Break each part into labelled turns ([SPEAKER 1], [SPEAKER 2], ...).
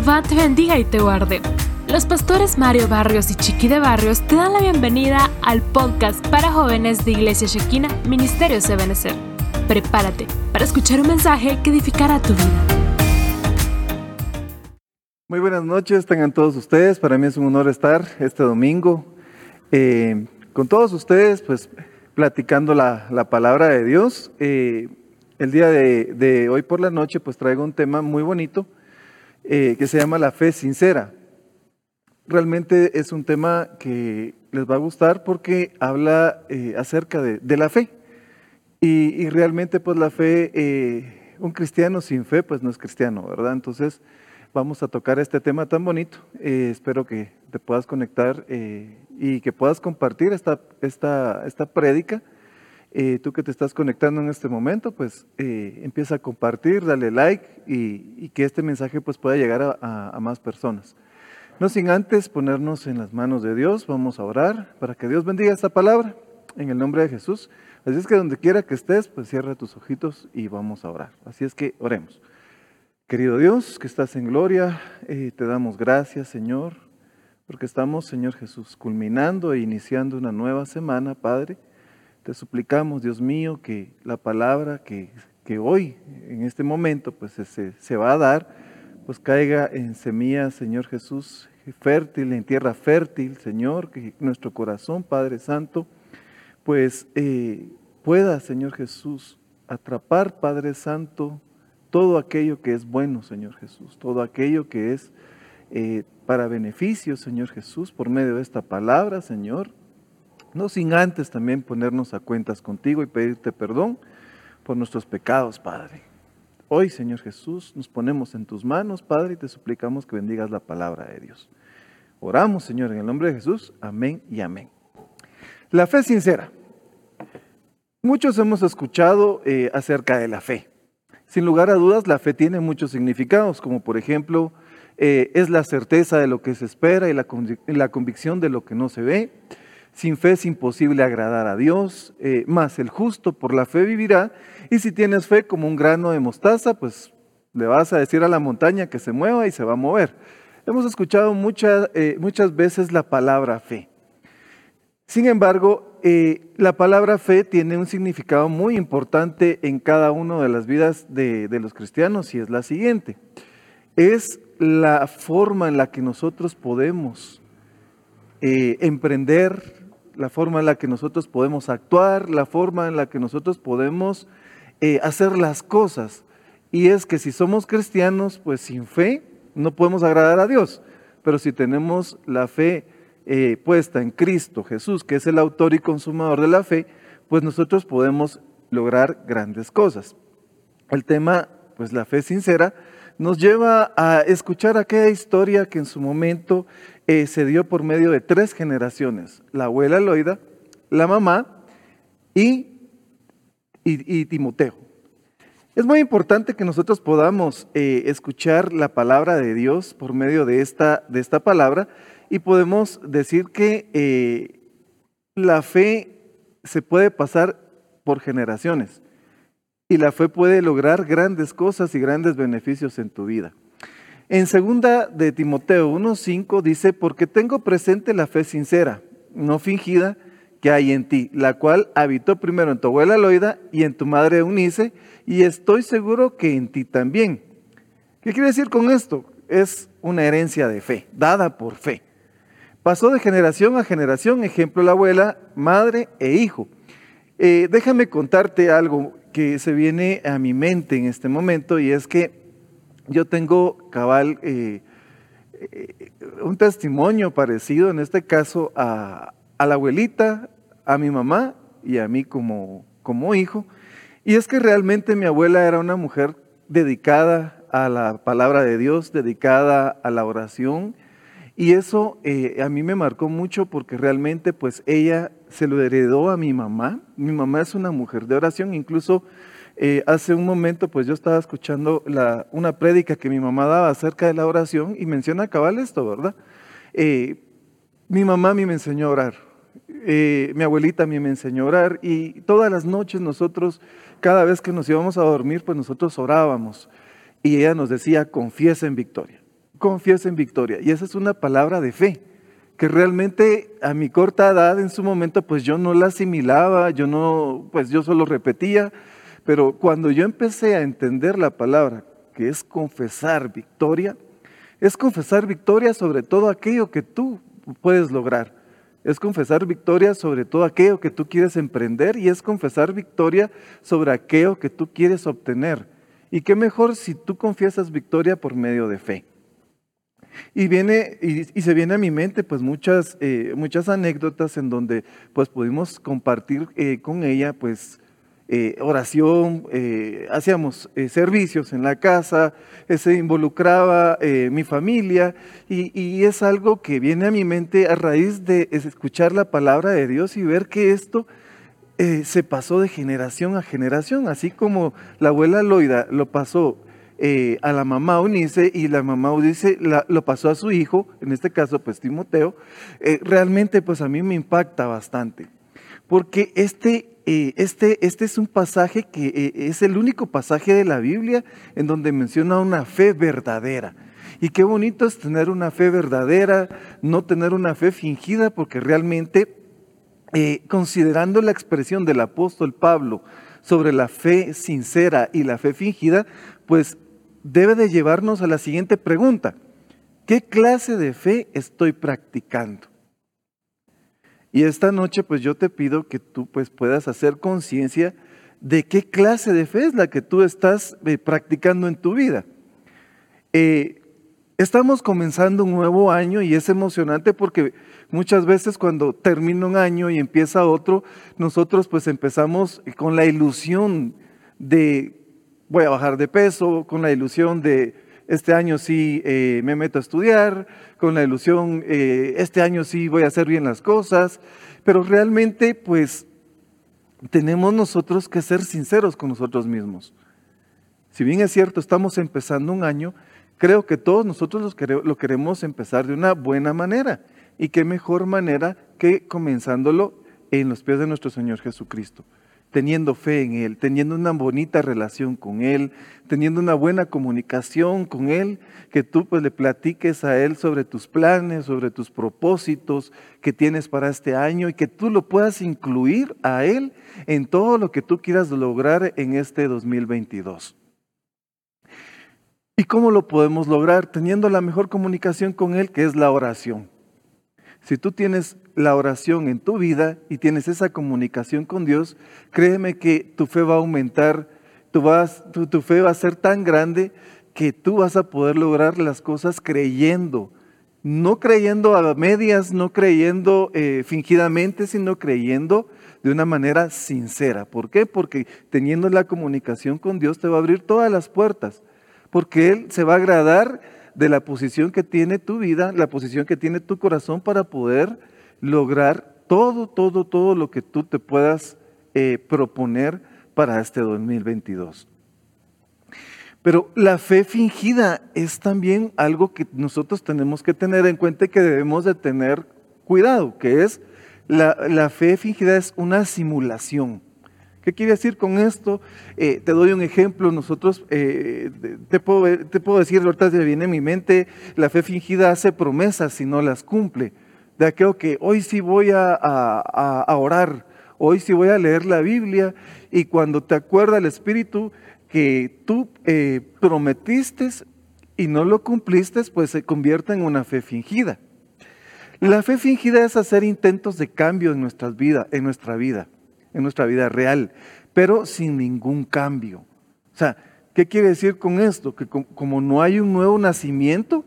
[SPEAKER 1] Jehová te bendiga y te guarde. Los pastores Mario Barrios y Chiqui de Barrios te dan la bienvenida al podcast para jóvenes de Iglesia Shekina, Ministerio Ebenezer. Prepárate para escuchar un mensaje que edificará tu vida.
[SPEAKER 2] Muy buenas noches, tengan todos ustedes. Para mí es un honor estar este domingo eh, con todos ustedes, pues platicando la, palabra de Dios. Eh, el día de, hoy por la noche, pues traigo un tema muy bonito eh, que se llama la fe sincera. Realmente es un tema que les va a gustar porque habla acerca de, la fe. Y, realmente pues la fe, un cristiano sin fe pues no es cristiano, ¿verdad? Entonces vamos a tocar este tema tan bonito. Eh, espero que te puedas conectar eh, y que puedas compartir esta, esta, esta prédica. Eh, tú que te estás conectando en este momento, pues empieza a compartir, dale like y, que este mensaje pues pueda llegar a, más personas. No sin antes ponernos en las manos de Dios, vamos a orar para que Dios bendiga esta palabra en el nombre de Jesús. Así es que donde quiera que estés, pues cierra tus ojitos y vamos a orar. Así es que oremos. Querido Dios, que estás en gloria, eh, te damos gracias, Señor, porque estamos, Señor Jesús, culminando e iniciando una nueva semana, Padre. Te suplicamos, Dios mío, que la palabra que, que hoy, en este momento, pues se, se, va a dar, pues caiga en semilla, Señor Jesús, fértil, en tierra fértil, Señor, que nuestro corazón, Padre Santo, pues eh, pueda, Señor Jesús, atrapar, Padre Santo, todo aquello que es bueno, Señor Jesús, todo aquello que es eh, para beneficio, Señor Jesús, por medio de esta palabra, Señor. No sin antes también ponernos a cuentas contigo y pedirte perdón por nuestros pecados, Padre. Hoy, Señor Jesús, nos ponemos en tus manos, Padre, y te suplicamos que bendigas la palabra de Dios. Oramos, Señor, en el nombre de Jesús. Amén y amén. La fe sincera. Muchos hemos escuchado eh, acerca de la fe. Sin lugar a dudas, la fe tiene muchos significados, como por ejemplo, eh, es la certeza de lo que se espera y la, convicción de lo que no se ve. Sin fe es imposible agradar a Dios, eh, más el justo por la fe vivirá. Y si tienes fe como un grano de mostaza, pues le vas a decir a la montaña que se mueva y se va a mover. Hemos escuchado eh, muchas veces la palabra fe. Sin embargo, eh, la palabra fe tiene un significado muy importante en cada una de las vidas de, los cristianos y es la siguiente. Es la forma en la que nosotros podemos emprender, la forma en la que nosotros podemos actuar, la forma en la que nosotros podemos eh, hacer las cosas. Y es que si somos cristianos, pues sin fe no podemos agradar a Dios. Pero si tenemos la fe eh, puesta en Cristo Jesús, que es el autor y consumador de la fe, pues nosotros podemos lograr grandes cosas. El tema, pues la fe sincera, nos lleva a escuchar aquella historia que en su momento eh, se dio por medio de tres generaciones, la abuela Loida, la mamá y, y, Timoteo. Es muy importante que nosotros podamos eh, escuchar la palabra de Dios por medio de esta, de esta palabra y podemos decir que eh, la fe se puede pasar por generaciones y la fe puede lograr grandes cosas y grandes beneficios en tu vida. En segunda de Timoteo 1.5 dice, porque tengo presente la fe sincera, no fingida, que hay en ti, la cual habitó primero en tu abuela Loida y en tu madre Eunice, y estoy seguro que en ti también. ¿Qué quiere decir con esto? Es una herencia de fe, dada por fe. Pasó de generación a generación, ejemplo la abuela, madre e hijo. Eh, déjame contarte algo que se viene a mi mente en este momento y es que yo tengo cabal eh, eh, un testimonio parecido en este caso a, la abuelita, a mi mamá y a mí como, hijo. Y es que realmente mi abuela era una mujer dedicada a la palabra de Dios, dedicada a la oración y eso eh, a mí me marcó mucho porque realmente pues ella se lo heredó a mi mamá. Mi mamá es una mujer de oración, incluso eh, hace un momento pues yo estaba escuchando una prédica que mi mamá daba acerca de la oración y menciona cabal esto, ¿verdad? Eh, mi mamá a mí me enseñó a orar, mi abuelita a mí me enseñó a orar y todas las noches nosotros, cada vez que nos íbamos a dormir, pues nosotros orábamos y ella nos decía, confiesa en victoria confiesen victoria. Y esa es una palabra de fe, que realmente a mi corta edad en su momento pues yo no la asimilaba, yo no, pues yo solo repetía, pero cuando yo empecé a entender la palabra, que es confesar victoria, es confesar victoria sobre todo aquello que tú puedes lograr. Es confesar victoria sobre todo aquello que tú quieres emprender y es confesar victoria sobre aquello que tú quieres obtener. Y qué mejor si tú confiesas victoria por medio de fe. Y viene y, se viene a mi mente pues muchas, eh, muchas anécdotas en donde pues pudimos compartir eh, con ella pues eh, oración, hacíamos servicios en la casa, se involucraba mi familia y, es algo que viene a mi mente a raíz de escuchar la palabra de Dios y ver que esto se pasó de generación a generación, así como la abuela Loida lo pasó eh, a la mamá Unice y la mamá Unice lo pasó a su hijo, en este caso pues Timoteo, eh, realmente pues a mí me impacta bastante. Porque este, eh, este, este es un pasaje que es el único pasaje de la Biblia en donde menciona una fe verdadera. Y qué bonito es tener una fe verdadera, no tener una fe fingida, porque realmente, considerando la expresión del apóstol Pablo sobre la fe sincera y la fe fingida, pues debe de llevarnos a la siguiente pregunta. ¿Qué clase de fe estoy practicando? Y esta noche pues yo te pido que tú pues puedas hacer conciencia de qué clase de fe es la que tú estás eh, practicando en tu vida. Eh, estamos comenzando un nuevo año y es emocionante porque muchas veces cuando termina un año y empieza otro, nosotros pues empezamos con la ilusión de voy a bajar de peso, con la ilusión de este año sí eh, me meto a estudiar, con la ilusión eh, este año sí voy a hacer bien las cosas, pero realmente pues tenemos nosotros que ser sinceros con nosotros mismos. Si bien es cierto, estamos empezando un año, creo que todos nosotros lo queremos empezar de una buena manera. Y qué mejor manera que comenzándolo en los pies de nuestro Señor Jesucristo teniendo fe en Él, teniendo una bonita relación con Él, teniendo una buena comunicación con Él, que tú pues le platiques a Él sobre tus planes, sobre tus propósitos que tienes para este año y que tú lo puedas incluir a Él en todo lo que tú quieras lograr en este 2022. ¿Y cómo lo podemos lograr? Teniendo la mejor comunicación con Él, que es la oración. Si tú tienes la oración en tu vida y tienes esa comunicación con Dios, créeme que tu fe va a aumentar, tu, fe va a ser tan grande que tú vas a poder lograr las cosas creyendo. No creyendo a medias, no creyendo eh, fingidamente, sino creyendo de una manera sincera. ¿Por qué? Porque teniendo la comunicación con Dios te va a abrir todas las puertas. Porque Él se va a agradar de la posición que tiene tu vida, la posición que tiene tu corazón para poder lograr todo, todo, todo lo que tú te puedas eh, proponer para este 2022. Pero la fe fingida es también algo que nosotros tenemos que tener en cuenta y que debemos de tener cuidado, que es la, la fe fingida es una simulación. ¿Qué quiere decir con esto? Eh, te doy un ejemplo. Nosotros, eh, te, puedo, te, puedo, decir, ahorita viene en mi mente, la fe fingida hace promesas y no las cumple. De aquello que hoy sí voy a, a, orar, hoy sí voy a leer la Biblia y cuando te acuerda el Espíritu que tú eh, prometiste y no lo cumpliste, pues se convierte en una fe fingida. La fe fingida es hacer intentos de cambio en, nuestras vidas, en nuestra vida en nuestra vida real, pero sin ningún cambio. O sea, ¿qué quiere decir con esto? Que como no hay un nuevo nacimiento,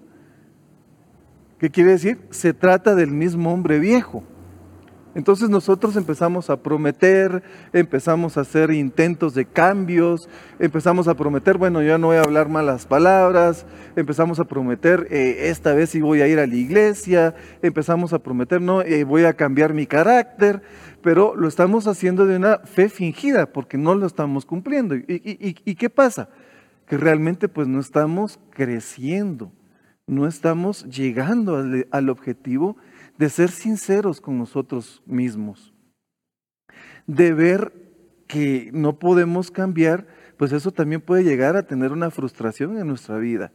[SPEAKER 2] ¿qué quiere decir? Se trata del mismo hombre viejo. Entonces nosotros empezamos a prometer, empezamos a hacer intentos de cambios, empezamos a prometer, bueno, ya no voy a hablar malas palabras, empezamos a prometer, eh, esta vez sí voy a ir a la iglesia, empezamos a prometer, no, eh, voy a cambiar mi carácter, pero lo estamos haciendo de una fe fingida porque no lo estamos cumpliendo. ¿Y, qué pasa? Que realmente pues no estamos creciendo, no estamos llegando al, al objetivo de ser sinceros con nosotros mismos, de ver que no podemos cambiar, pues eso también puede llegar a tener una frustración en nuestra vida.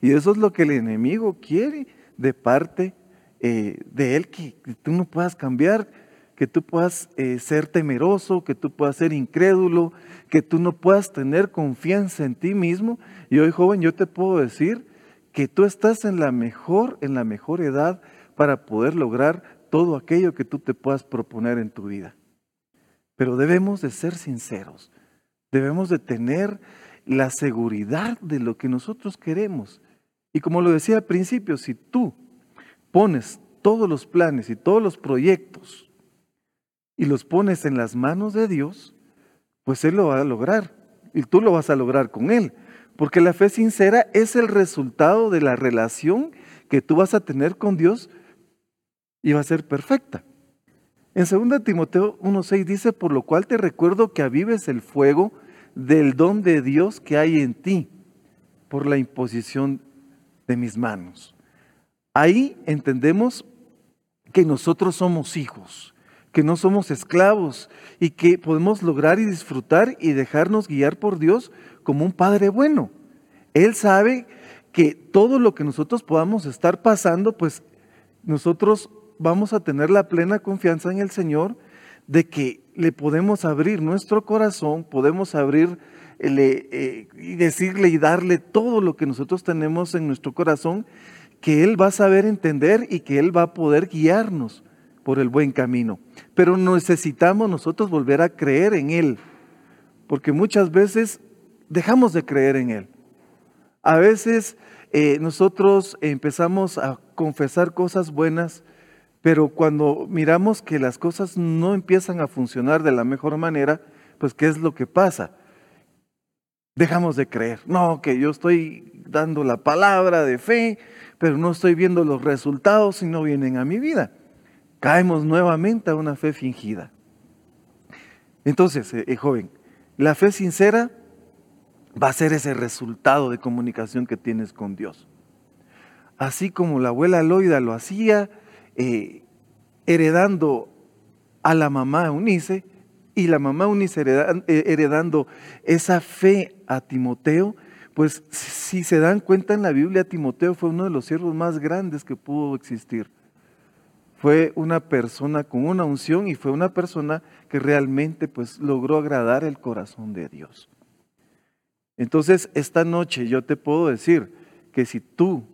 [SPEAKER 2] Y eso es lo que el enemigo quiere de parte eh, de él, que, tú no puedas cambiar, que tú puedas eh, ser temeroso, que tú puedas ser incrédulo, que tú no puedas tener confianza en ti mismo. Y hoy, joven, yo te puedo decir que tú estás en la mejor, en la mejor edad para poder lograr todo aquello que tú te puedas proponer en tu vida. Pero debemos de ser sinceros, debemos de tener la seguridad de lo que nosotros queremos. Y como lo decía al principio, si tú pones todos los planes y todos los proyectos y los pones en las manos de Dios, pues Él lo va a lograr y tú lo vas a lograr con Él. Porque la fe sincera es el resultado de la relación que tú vas a tener con Dios va a ser perfecta. En 2 Timoteo 1.6 dice, por lo cual te recuerdo que avives el fuego del don de Dios que hay en ti por la imposición de mis manos. Ahí entendemos que nosotros somos hijos, que no somos esclavos y que podemos lograr y disfrutar y dejarnos guiar por Dios como un Padre bueno. Él sabe que todo lo que nosotros podamos estar pasando, pues nosotros vamos a tener la plena confianza en el Señor de que le podemos abrir nuestro corazón, podemos abrir eh, y decirle y darle todo lo que nosotros tenemos en nuestro corazón, que Él va a saber entender y que Él va a poder guiarnos por el buen camino. Pero necesitamos nosotros volver a creer en Él, porque muchas veces dejamos de creer en Él. A veces eh, nosotros empezamos a confesar cosas buenas, pero cuando miramos que las cosas no empiezan a funcionar de la mejor manera, pues ¿qué es lo que pasa? Dejamos de creer. No, que yo estoy dando la palabra de fe, pero no estoy viendo los resultados y no vienen a mi vida. Caemos nuevamente a una fe fingida. Entonces, eh, eh, joven, la fe sincera va a ser ese resultado de comunicación que tienes con Dios. Así como la abuela Loida lo hacía, eh, heredando a la mamá Unice y la mamá Unice eh, heredando esa fe a Timoteo, pues si se dan cuenta en la Biblia, Timoteo fue uno de los siervos más grandes que pudo existir. Fue una persona con una unción y fue una persona que realmente pues logró agradar el corazón de Dios. Entonces, esta noche yo te puedo decir que si tú,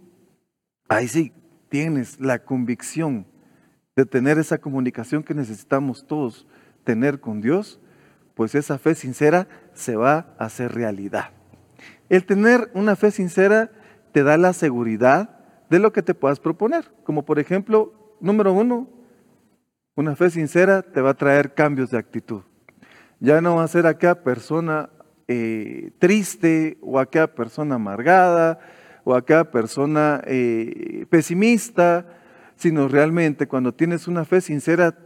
[SPEAKER 2] ahí sí, tienes la convicción de tener esa comunicación que necesitamos todos tener con Dios, pues esa fe sincera se va a hacer realidad. El tener una fe sincera te da la seguridad de lo que te puedas proponer. Como por ejemplo, número uno, una fe sincera te va a traer cambios de actitud. Ya no va a ser aquella persona eh, triste o aquella persona amargada o aquella persona eh, pesimista, sino realmente cuando tienes una fe sincera,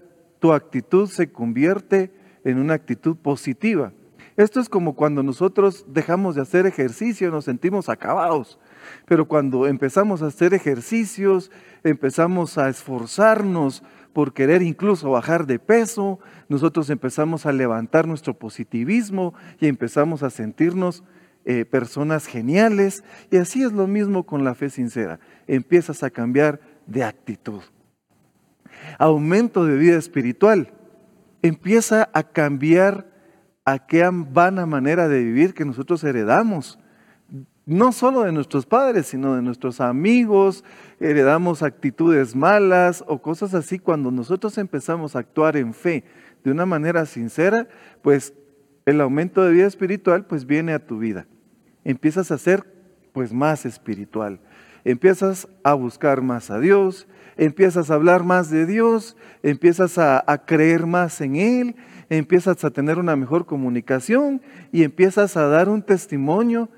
[SPEAKER 2] tu actitud se convierte en una actitud positiva. Esto es como cuando nosotros dejamos de hacer ejercicio, nos sentimos acabados. Pero cuando empezamos a hacer ejercicios, empezamos a esforzarnos por querer incluso bajar de peso, nosotros empezamos a levantar nuestro positivismo y empezamos a sentirnos eh, personas geniales. Y así es lo mismo con la fe sincera. Empiezas a cambiar de actitud. Aumento de vida espiritual. Empieza a cambiar aquella vana manera de vivir que nosotros heredamos. No solo de nuestros padres, sino de nuestros amigos, heredamos actitudes malas o cosas así. Cuando nosotros empezamos a actuar en fe de una manera sincera, pues el aumento de vida espiritual pues viene a tu vida empiezas a ser pues más espiritual. Empiezas a buscar más a Dios, empiezas a hablar más de Dios, empiezas a, creer más en Él, empiezas a tener una mejor comunicación y empiezas a dar un testimonio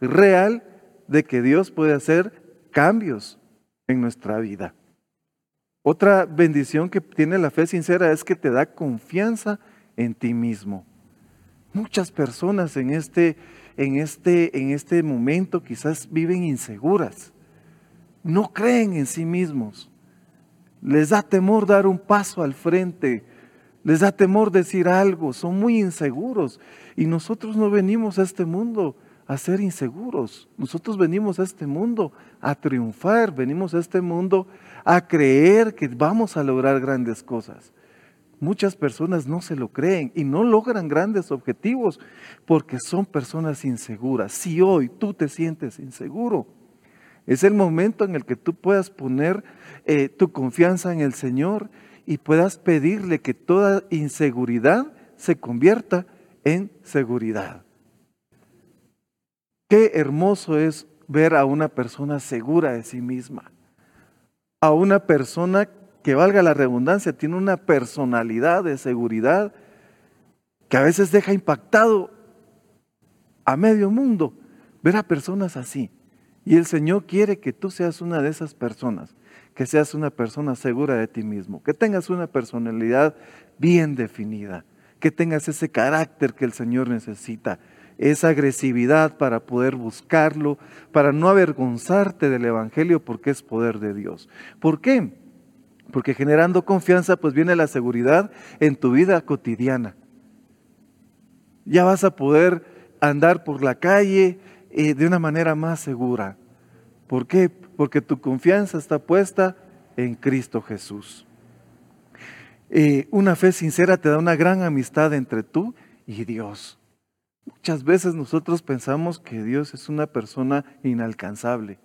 [SPEAKER 2] real de que Dios puede hacer cambios en nuestra vida. Otra bendición que tiene la fe sincera es que te da confianza en ti mismo. Muchas personas en este en este, en este momento quizás viven inseguras, no creen en sí mismos, les da temor dar un paso al frente, les da temor decir algo, son muy inseguros y nosotros no venimos a este mundo a ser inseguros. Nosotros venimos a este mundo a triunfar, venimos a este mundo a creer que vamos a lograr grandes cosas. Muchas personas no se lo creen y no logran grandes objetivos porque son personas inseguras. Si hoy tú te sientes inseguro, es el momento en el que tú puedas poner eh, tu confianza en el Señor y puedas pedirle que toda inseguridad se convierta en seguridad. Qué hermoso es ver a una persona segura de sí misma, a una persona que valga la redundancia, tiene una personalidad de seguridad que a veces deja impactado a medio mundo ver a personas así. Y el Señor quiere que tú seas una de esas personas, que seas una persona segura de ti mismo, que tengas una personalidad bien definida, que tengas ese carácter que el Señor necesita, esa agresividad para poder buscarlo, para no avergonzarte del Evangelio porque es poder de Dios. ¿Por qué? Porque generando confianza pues viene la seguridad en tu vida cotidiana. Ya vas a poder andar por la calle eh, de una manera más segura. ¿Por qué? Porque tu confianza está puesta en Cristo Jesús. Eh, una fe sincera te da una gran amistad entre tú y Dios. Muchas veces nosotros pensamos que Dios es una persona inalcanzable.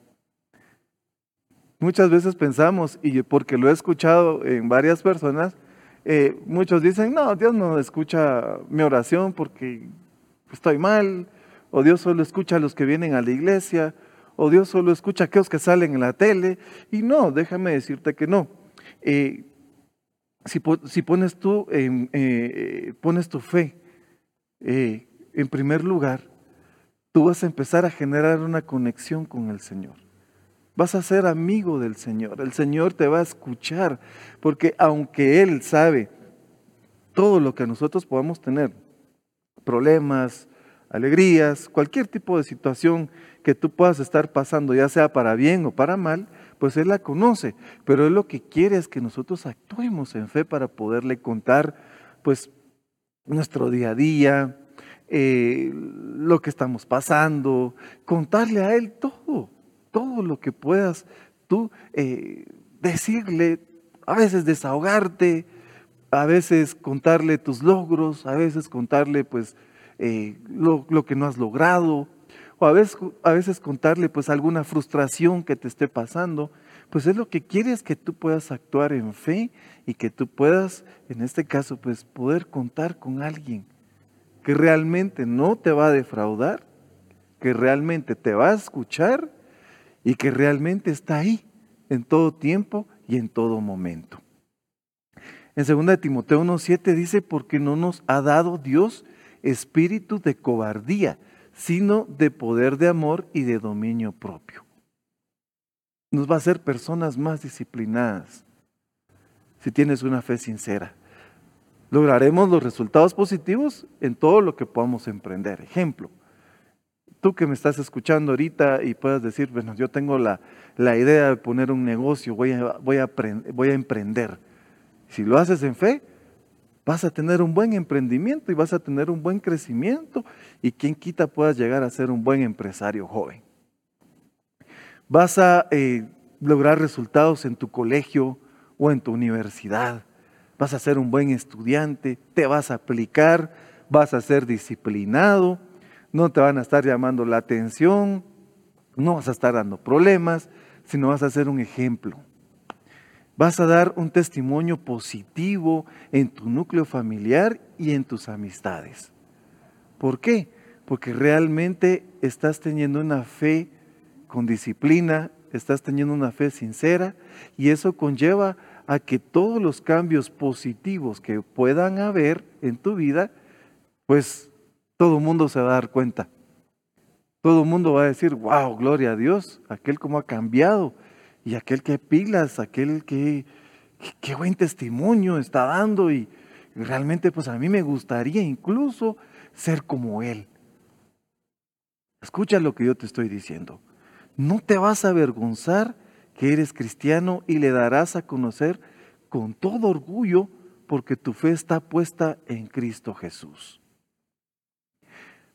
[SPEAKER 2] Muchas veces pensamos, y porque lo he escuchado en varias personas, eh, muchos dicen, no, Dios no escucha mi oración porque estoy mal, o Dios solo escucha a los que vienen a la iglesia, o Dios solo escucha a aquellos que salen en la tele. Y no, déjame decirte que no. Eh, si, pones tú, eh, pones tu fe en primer lugar, tú vas a empezar a generar una conexión con el Señor. Vas a ser amigo del Señor. El Señor te va a escuchar, porque aunque Él sabe todo lo que nosotros podamos tener, problemas, alegrías, cualquier tipo de situación que tú puedas estar pasando, ya sea para bien o para mal, pues Él la conoce. Pero Él lo que quiere es que nosotros actuemos en fe para poderle contar, pues, nuestro día a día, eh, lo que estamos pasando, contarle a Él todo todo lo que puedas tú eh, decirle, a veces desahogarte, a veces contarle tus logros, a veces contarle pues eh, lo, que no has logrado, o a veces, a veces contarle pues alguna frustración que te esté pasando, pues es lo que quieres que tú puedas actuar en fe y que tú puedas, en este caso, pues poder contar con alguien que realmente no te va a defraudar, que realmente te va a escuchar y que realmente está ahí en todo tiempo y en todo momento. En 2 Timoteo 1.7 dice, porque no nos ha dado Dios espíritu de cobardía, sino de poder de amor y de dominio propio. Nos va a hacer personas más disciplinadas si tienes una fe sincera. Lograremos los resultados positivos en todo lo que podamos emprender. Ejemplo, tú que me estás escuchando ahorita y puedas decir, bueno, yo tengo la, idea de poner un negocio, voy a, voy, a, voy a emprender. Si lo haces en fe, vas a tener un buen emprendimiento y vas a tener un buen crecimiento y quien quita puedas llegar a ser un buen empresario joven. Vas a eh, lograr resultados en tu colegio o en tu universidad. Vas a ser un buen estudiante, te vas a aplicar, vas a ser disciplinado no te van a estar llamando la atención, no vas a estar dando problemas, sino vas a ser un ejemplo. Vas a dar un testimonio positivo en tu núcleo familiar y en tus amistades. ¿Por qué? Porque realmente estás teniendo una fe con disciplina, estás teniendo una fe sincera y eso conlleva a que todos los cambios positivos que puedan haber en tu vida, pues todo el mundo se va a dar cuenta. Todo el mundo va a decir, wow, gloria a Dios, aquel como ha cambiado y aquel que pilas, aquel que, qué buen testimonio está dando y realmente pues a mí me gustaría incluso ser como él. Escucha lo que yo te estoy diciendo. No te vas a avergonzar que eres cristiano y le darás a conocer con todo orgullo porque tu fe está puesta en Cristo Jesús.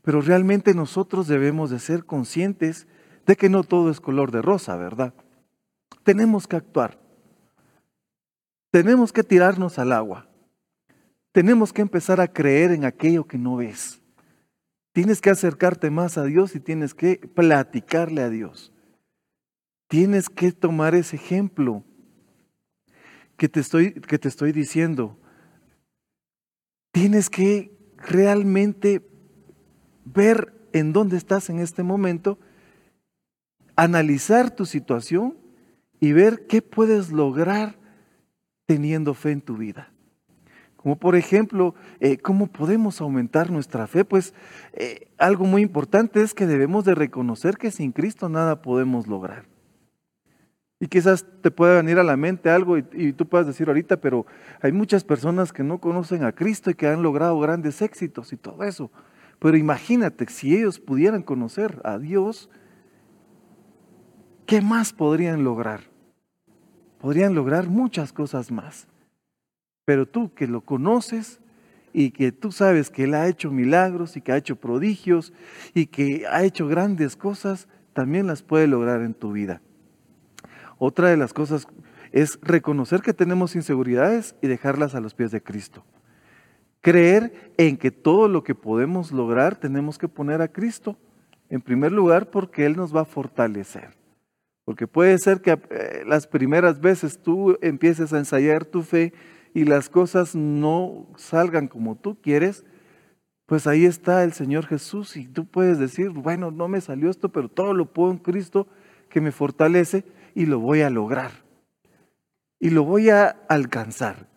[SPEAKER 2] Pero realmente nosotros debemos de ser conscientes de que no todo es color de rosa, ¿verdad? Tenemos que actuar. Tenemos que tirarnos al agua. Tenemos que empezar a creer en aquello que no ves. Tienes que acercarte más a Dios y tienes que platicarle a Dios. Tienes que tomar ese ejemplo que te estoy, que te estoy diciendo. Tienes que realmente ver en dónde estás en este momento, analizar tu situación y ver qué puedes lograr teniendo fe en tu vida. Como por ejemplo, eh, ¿cómo podemos aumentar nuestra fe? Pues eh, algo muy importante es que debemos de reconocer que sin Cristo nada podemos lograr. Y quizás te pueda venir a la mente algo y, y, tú puedas decir ahorita, pero hay muchas personas que no conocen a Cristo y que han logrado grandes éxitos y todo eso. Pero imagínate, si ellos pudieran conocer a Dios, ¿qué más podrían lograr? Podrían lograr muchas cosas más. Pero tú que lo conoces y que tú sabes que Él ha hecho milagros y que ha hecho prodigios y que ha hecho grandes cosas, también las puede lograr en tu vida. Otra de las cosas es reconocer que tenemos inseguridades y dejarlas a los pies de Cristo. Creer en que todo lo que podemos lograr tenemos que poner a Cristo en primer lugar porque Él nos va a fortalecer. Porque puede ser que eh, las primeras veces tú empieces a ensayar tu fe y las cosas no salgan como tú quieres, pues ahí está el Señor Jesús y tú puedes decir, bueno, no me salió esto, pero todo lo puedo en Cristo que me fortalece y lo voy a lograr. Y lo voy a alcanzar.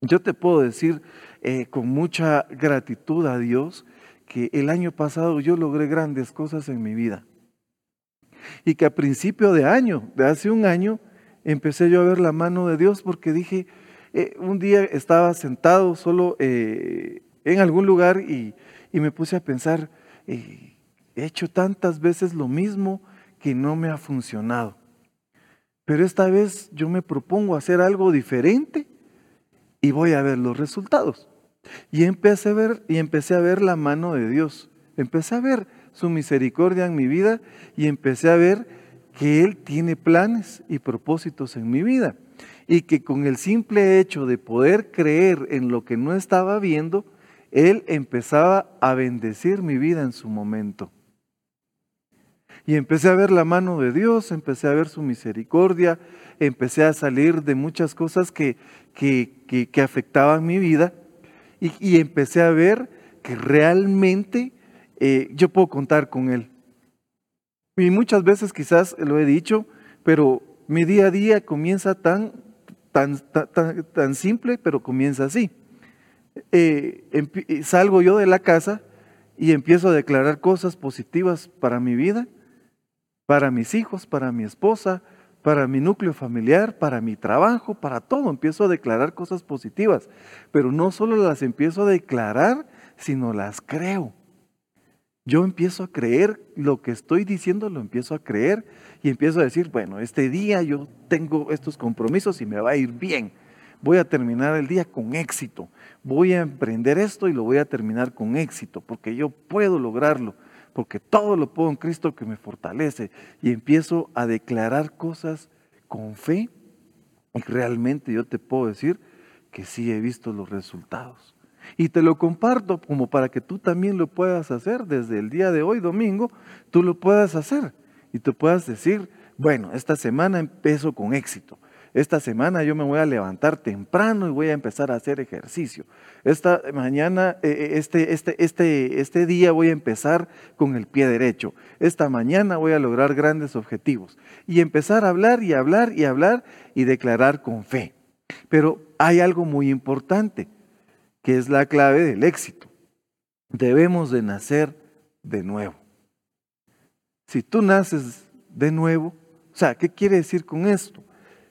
[SPEAKER 2] Yo te puedo decir eh, con mucha gratitud a Dios que el año pasado yo logré grandes cosas en mi vida. Y que a principio de año, de hace un año, empecé yo a ver la mano de Dios porque dije, eh, un día estaba sentado solo eh, en algún lugar y, me puse a pensar, he hecho tantas veces lo mismo que no me ha funcionado. Pero esta vez yo me propongo hacer algo diferente y voy a ver los resultados. Y empecé a ver, y empecé a ver la mano de Dios. Empecé a ver su misericordia en mi vida y empecé a ver que Él tiene planes y propósitos en mi vida y que con el simple hecho de poder creer en lo que no estaba viendo, Él empezaba a bendecir mi vida en su momento. Y empecé a ver la mano de Dios, empecé a ver su misericordia, empecé a salir de muchas cosas que, que, afectaban mi vida y, empecé a ver que realmente eh, yo puedo contar con Él. Y muchas veces quizás lo he dicho, pero mi día a día comienza tan tan, simple, pero comienza así. Eh, salgo yo de la casa y empiezo a declarar cosas positivas para mi vida, para mis hijos, para mi esposa, para mi núcleo familiar, para mi trabajo, para todo. Empiezo a declarar cosas positivas, pero no solo las empiezo a declarar, sino las creo. Yo empiezo a creer lo que estoy diciendo, lo empiezo a creer y empiezo a decir, bueno, este día yo tengo estos compromisos y me va a ir bien. Voy a terminar el día con éxito. Voy a emprender esto y lo voy a terminar con éxito, porque yo puedo lograrlo, porque todo lo puedo en Cristo que me fortalece. Y empiezo a declarar cosas con fe y realmente yo te puedo decir que sí he visto los resultados. Y te lo comparto como para que tú también lo puedas hacer desde el día de hoy, domingo, tú lo puedas hacer y te puedas decir, bueno, esta semana empiezo con éxito. Esta semana yo me voy a levantar temprano y voy a empezar a hacer ejercicio. Esta mañana, eh, eh, este, este, este, este día voy a empezar con el pie derecho. Esta mañana voy a lograr grandes objetivos. Y empezar a hablar y hablar y hablar y declarar con fe. Pero hay algo muy importante que es la clave del éxito. Debemos de nacer de nuevo. Si tú naces de nuevo, o sea, ¿qué quiere decir con esto?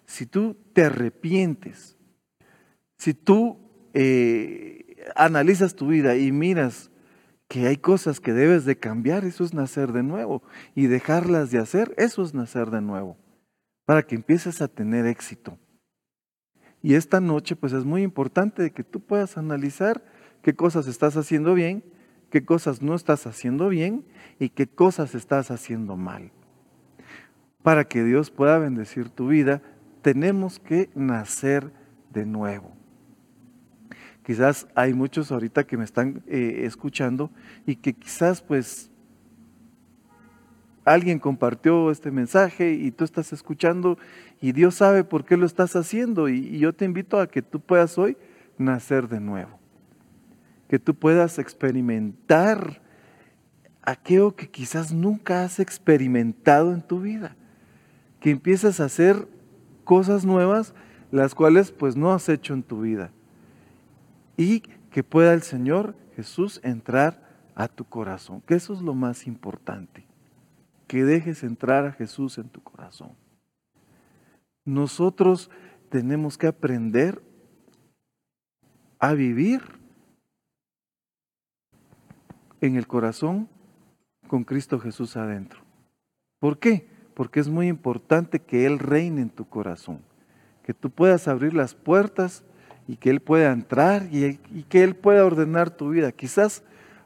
[SPEAKER 2] Si tú te arrepientes, si tú eh, analizas tu vida y miras que hay cosas que debes de cambiar, eso es nacer de nuevo. Y dejarlas de hacer, eso es nacer de nuevo. Para que empieces a tener éxito. Y esta noche pues es muy importante que tú puedas analizar qué cosas estás haciendo bien qué cosas no estás haciendo bien y qué cosas estás haciendo mal. Para que Dios pueda bendecir tu vida, tenemos que nacer de nuevo. Quizás hay muchos ahorita que me están eh, escuchando y que quizás pues alguien compartió este mensaje y tú estás escuchando y Dios sabe por qué lo estás haciendo y, yo te invito a que tú puedas hoy nacer de nuevo, que tú puedas experimentar aquello que quizás nunca has experimentado en tu vida, que empieces a hacer cosas nuevas las cuales pues no has hecho en tu vida y que pueda el Señor Jesús entrar a tu corazón, que eso es lo más importante, que dejes entrar a Jesús en tu corazón. Nosotros tenemos que aprender a vivir en el corazón con Cristo Jesús adentro. ¿Por qué? Porque es muy importante que Él reine en tu corazón, que tú puedas abrir las puertas y que Él pueda entrar y, que Él pueda ordenar tu vida. Quizás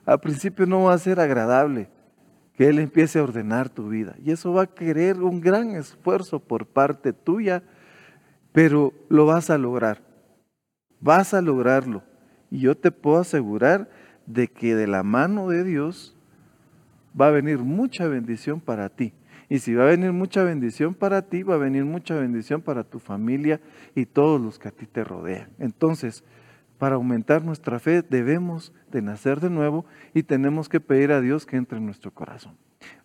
[SPEAKER 2] al principio no va a ser agradable que Él empiece a ordenar tu vida y eso va a querer un gran esfuerzo por parte tuya, pero lo vas a lograr. Vas a lograrlo. Y yo te puedo asegurar de que de la mano de Dios va a venir mucha bendición para ti. Y si va a venir mucha bendición para ti, va a venir mucha bendición para tu familia y todos los que a ti te rodean. Entonces, para aumentar nuestra fe debemos de nacer de nuevo y tenemos que pedir a Dios que entre en nuestro corazón.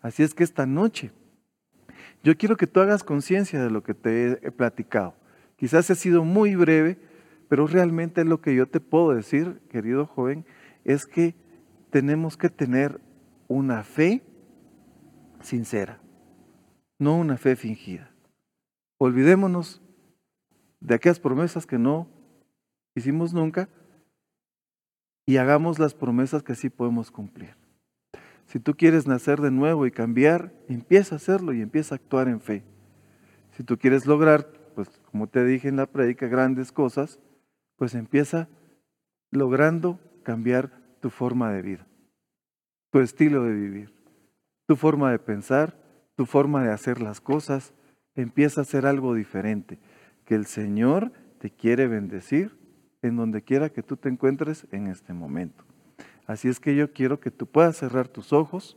[SPEAKER 2] Así es que esta noche yo quiero que tú hagas conciencia de lo que te he platicado. Quizás ha sido muy breve, pero realmente lo que yo te puedo decir, querido joven, es que tenemos que tener una fe sincera, no una fe fingida. Olvidémonos de aquellas promesas que no hicimos nunca y hagamos las promesas que sí podemos cumplir. Si tú quieres nacer de nuevo y cambiar, empieza a hacerlo y empieza a actuar en fe. Si tú quieres lograr, pues como te dije en la prédica, grandes cosas, pues empieza logrando cambiar tu forma de vida tu estilo de vivir, tu forma de pensar, tu forma de hacer las cosas, empieza a ser algo diferente, que el Señor te quiere bendecir en donde quiera que tú te encuentres en este momento. Así es que yo quiero que tú puedas cerrar tus ojos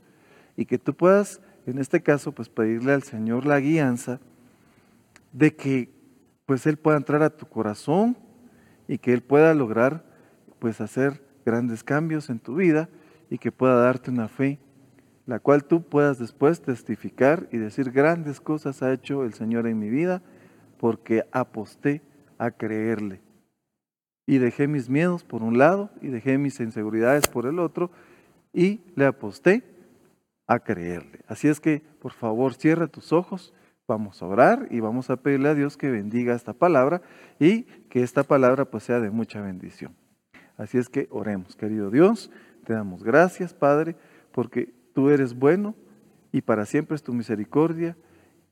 [SPEAKER 2] y que tú puedas, en este caso, pues pedirle al Señor la guianza de que pues Él pueda entrar a tu corazón y que Él pueda lograr pues hacer grandes cambios en tu vida y que pueda darte una fe, la cual tú puedas después testificar y decir grandes cosas ha hecho el Señor en mi vida porque aposté a creerle. Y dejé mis miedos por un lado y dejé mis inseguridades por el otro y le aposté a creerle. Así es que, por favor, cierra tus ojos, vamos a orar y vamos a pedirle a Dios que bendiga esta palabra y que esta palabra pues sea de mucha bendición. Así es que oremos, querido Dios. Te damos gracias, Padre, porque tú eres bueno y para siempre es tu misericordia.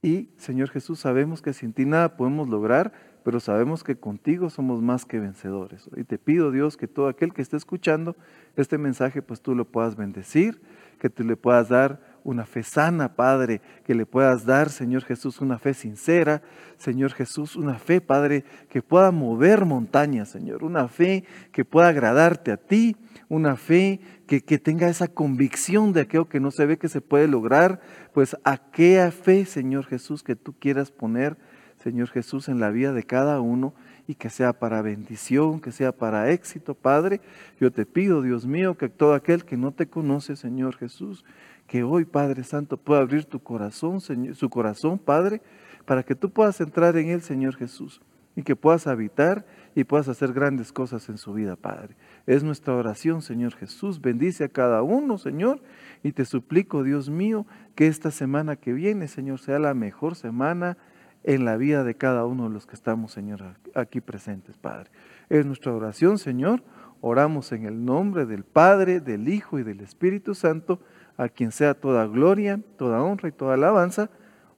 [SPEAKER 2] Y, Señor Jesús, sabemos que sin ti nada podemos lograr, pero sabemos que contigo somos más que vencedores. Y te pido, Dios, que todo aquel que esté escuchando este mensaje, pues tú lo puedas bendecir, que tú le puedas dar una fe sana, Padre, que le puedas dar, Señor Jesús, una fe sincera, Señor Jesús, una fe, Padre, que pueda mover montañas, Señor, una fe que pueda agradarte a ti, una fe que, que, tenga esa convicción de aquello que no se ve que se puede lograr, pues aquella fe, Señor Jesús, que tú quieras poner, Señor Jesús, en la vida de cada uno y que sea para bendición, que sea para éxito, Padre. Yo te pido, Dios mío, que todo aquel que no te conoce, Señor Jesús, que hoy, Padre Santo, pueda abrir tu corazón, Señor, su corazón, Padre, para que tú puedas entrar en él, Señor Jesús, y que puedas habitar y puedas hacer grandes cosas en su vida, Padre. Es nuestra oración, Señor Jesús. Bendice a cada uno, Señor, y te suplico, Dios mío, que esta semana que viene, Señor, sea la mejor semana en la vida de cada uno de los que estamos, Señor, aquí presentes, Padre. Es nuestra oración, Señor. Oramos en el nombre del Padre, del Hijo y del Espíritu Santo a quien sea toda gloria, toda honra y toda alabanza.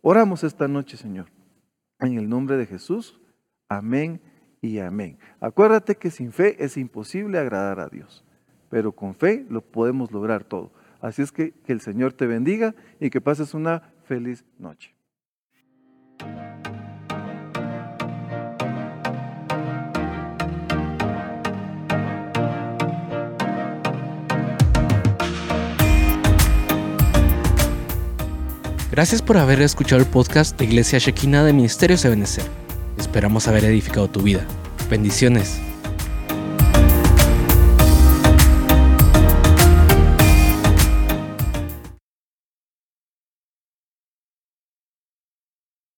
[SPEAKER 2] Oramos esta noche, Señor. En el nombre de Jesús. Amén y amén. Acuérdate que sin fe es imposible agradar a Dios. pero con fe lo podemos lograr todo. Así es que que el Señor te bendiga y que pases una feliz noche.
[SPEAKER 3] Gracias por haber escuchado el podcast de Iglesia Shekina de Ministerios Ebenezer. Esperamos haber edificado tu vida. Bendiciones.